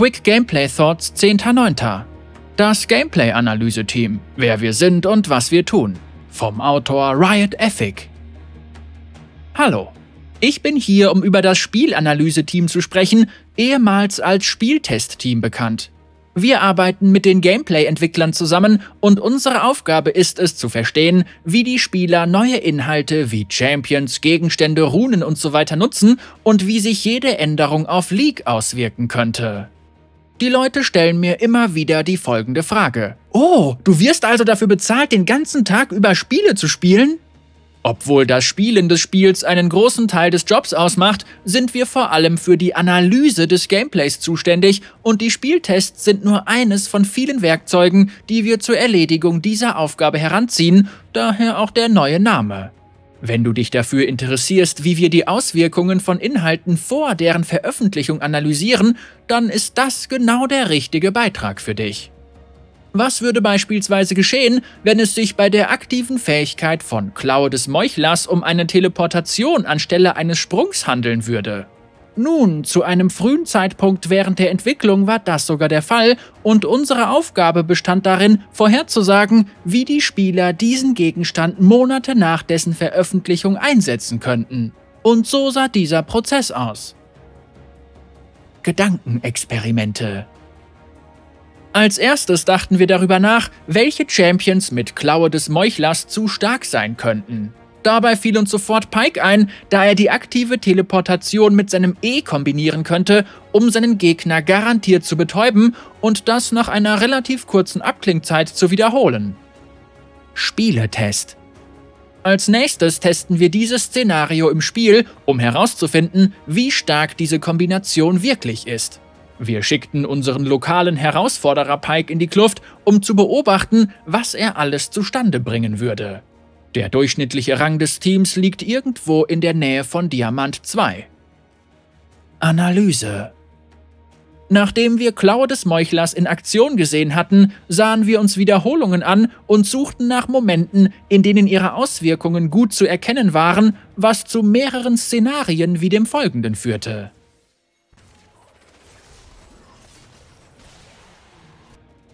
Quick Gameplay Thoughts 10.9. Das Gameplay-Analyse-Team. Wer wir sind und was wir tun. Vom Autor Riot Ethic. Hallo. Ich bin hier, um über das Spielanalyse-Team zu sprechen, ehemals als Spieltest-Team bekannt. Wir arbeiten mit den Gameplay-Entwicklern zusammen und unsere Aufgabe ist es zu verstehen, wie die Spieler neue Inhalte wie Champions, Gegenstände, Runen usw. So nutzen und wie sich jede Änderung auf League auswirken könnte. Die Leute stellen mir immer wieder die folgende Frage. Oh, du wirst also dafür bezahlt, den ganzen Tag über Spiele zu spielen? Obwohl das Spielen des Spiels einen großen Teil des Jobs ausmacht, sind wir vor allem für die Analyse des Gameplays zuständig und die Spieltests sind nur eines von vielen Werkzeugen, die wir zur Erledigung dieser Aufgabe heranziehen, daher auch der neue Name. Wenn du dich dafür interessierst, wie wir die Auswirkungen von Inhalten vor deren Veröffentlichung analysieren, dann ist das genau der richtige Beitrag für dich. Was würde beispielsweise geschehen, wenn es sich bei der aktiven Fähigkeit von Klaue des Meuchlers um eine Teleportation anstelle eines Sprungs handeln würde? Nun, zu einem frühen Zeitpunkt während der Entwicklung war das sogar der Fall und unsere Aufgabe bestand darin, vorherzusagen, wie die Spieler diesen Gegenstand Monate nach dessen Veröffentlichung einsetzen könnten. Und so sah dieser Prozess aus. Gedankenexperimente als erstes dachten wir darüber nach, welche Champions mit Klaue des Meuchlers zu stark sein könnten. Dabei fiel uns sofort Pike ein, da er die aktive Teleportation mit seinem E kombinieren könnte, um seinen Gegner garantiert zu betäuben und das nach einer relativ kurzen Abklingzeit zu wiederholen. Spieletest als nächstes testen wir dieses Szenario im Spiel, um herauszufinden, wie stark diese Kombination wirklich ist. Wir schickten unseren lokalen Herausforderer Pike in die Kluft, um zu beobachten, was er alles zustande bringen würde. Der durchschnittliche Rang des Teams liegt irgendwo in der Nähe von Diamant 2. Analyse Nachdem wir Klaue des Meuchlers in Aktion gesehen hatten, sahen wir uns Wiederholungen an und suchten nach Momenten, in denen ihre Auswirkungen gut zu erkennen waren, was zu mehreren Szenarien wie dem folgenden führte.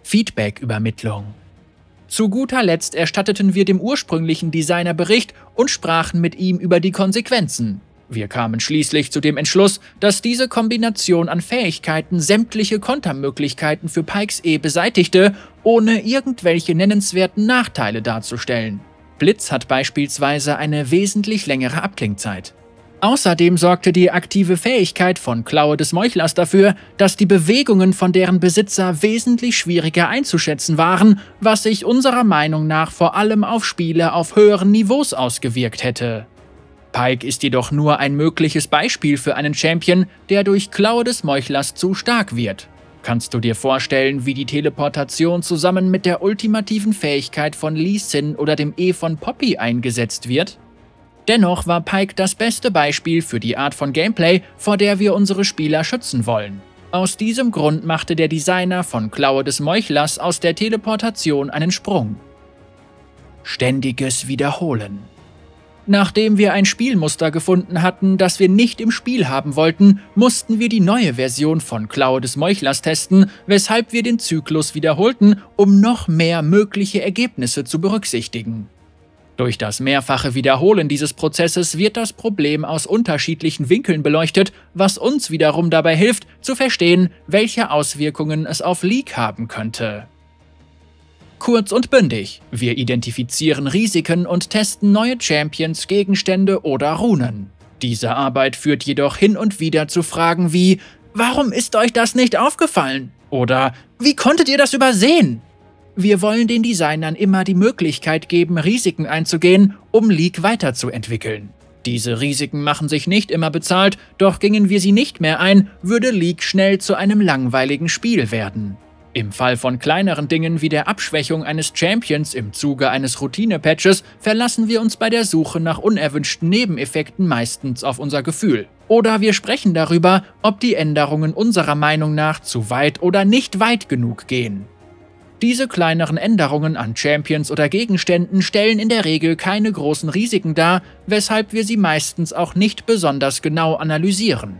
Feedback-Übermittlung. Zu guter Letzt erstatteten wir dem ursprünglichen Designer Bericht und sprachen mit ihm über die Konsequenzen. Wir kamen schließlich zu dem Entschluss, dass diese Kombination an Fähigkeiten sämtliche Kontermöglichkeiten für Pikes E beseitigte, ohne irgendwelche nennenswerten Nachteile darzustellen. Blitz hat beispielsweise eine wesentlich längere Abklingzeit. Außerdem sorgte die aktive Fähigkeit von Klaue des Meuchlers dafür, dass die Bewegungen von deren Besitzer wesentlich schwieriger einzuschätzen waren, was sich unserer Meinung nach vor allem auf Spiele auf höheren Niveaus ausgewirkt hätte. Pike ist jedoch nur ein mögliches Beispiel für einen Champion, der durch Klaue des Meuchlers zu stark wird. Kannst du dir vorstellen, wie die Teleportation zusammen mit der ultimativen Fähigkeit von Lee Sin oder dem E von Poppy eingesetzt wird? Dennoch war Pike das beste Beispiel für die Art von Gameplay, vor der wir unsere Spieler schützen wollen. Aus diesem Grund machte der Designer von Klaue des Meuchlers aus der Teleportation einen Sprung. Ständiges Wiederholen. Nachdem wir ein Spielmuster gefunden hatten, das wir nicht im Spiel haben wollten, mussten wir die neue Version von Klaue des Meuchlers testen, weshalb wir den Zyklus wiederholten, um noch mehr mögliche Ergebnisse zu berücksichtigen. Durch das mehrfache Wiederholen dieses Prozesses wird das Problem aus unterschiedlichen Winkeln beleuchtet, was uns wiederum dabei hilft, zu verstehen, welche Auswirkungen es auf Leak haben könnte. Kurz und bündig, wir identifizieren Risiken und testen neue Champions, Gegenstände oder Runen. Diese Arbeit führt jedoch hin und wieder zu Fragen wie Warum ist euch das nicht aufgefallen? Oder Wie konntet ihr das übersehen? Wir wollen den Designern immer die Möglichkeit geben, Risiken einzugehen, um League weiterzuentwickeln. Diese Risiken machen sich nicht immer bezahlt, doch gingen wir sie nicht mehr ein, würde League schnell zu einem langweiligen Spiel werden. Im Fall von kleineren Dingen wie der Abschwächung eines Champions im Zuge eines Routine-Patches verlassen wir uns bei der Suche nach unerwünschten Nebeneffekten meistens auf unser Gefühl. Oder wir sprechen darüber, ob die Änderungen unserer Meinung nach zu weit oder nicht weit genug gehen. Diese kleineren Änderungen an Champions oder Gegenständen stellen in der Regel keine großen Risiken dar, weshalb wir sie meistens auch nicht besonders genau analysieren.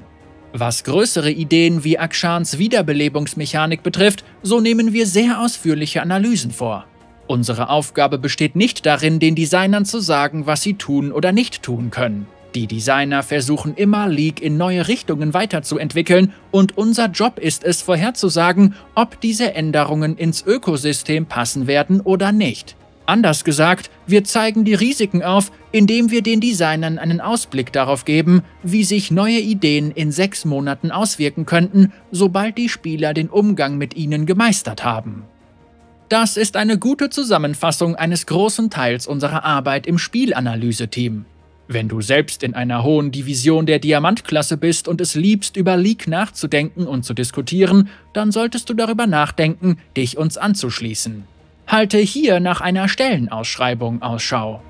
Was größere Ideen wie Akshans Wiederbelebungsmechanik betrifft, so nehmen wir sehr ausführliche Analysen vor. Unsere Aufgabe besteht nicht darin, den Designern zu sagen, was sie tun oder nicht tun können. Die Designer versuchen immer, League in neue Richtungen weiterzuentwickeln und unser Job ist es, vorherzusagen, ob diese Änderungen ins Ökosystem passen werden oder nicht. Anders gesagt, wir zeigen die Risiken auf, indem wir den Designern einen Ausblick darauf geben, wie sich neue Ideen in sechs Monaten auswirken könnten, sobald die Spieler den Umgang mit ihnen gemeistert haben. Das ist eine gute Zusammenfassung eines großen Teils unserer Arbeit im Spielanalyse-Team. Wenn du selbst in einer hohen Division der Diamantklasse bist und es liebst, über League nachzudenken und zu diskutieren, dann solltest du darüber nachdenken, dich uns anzuschließen. Halte hier nach einer Stellenausschreibung Ausschau.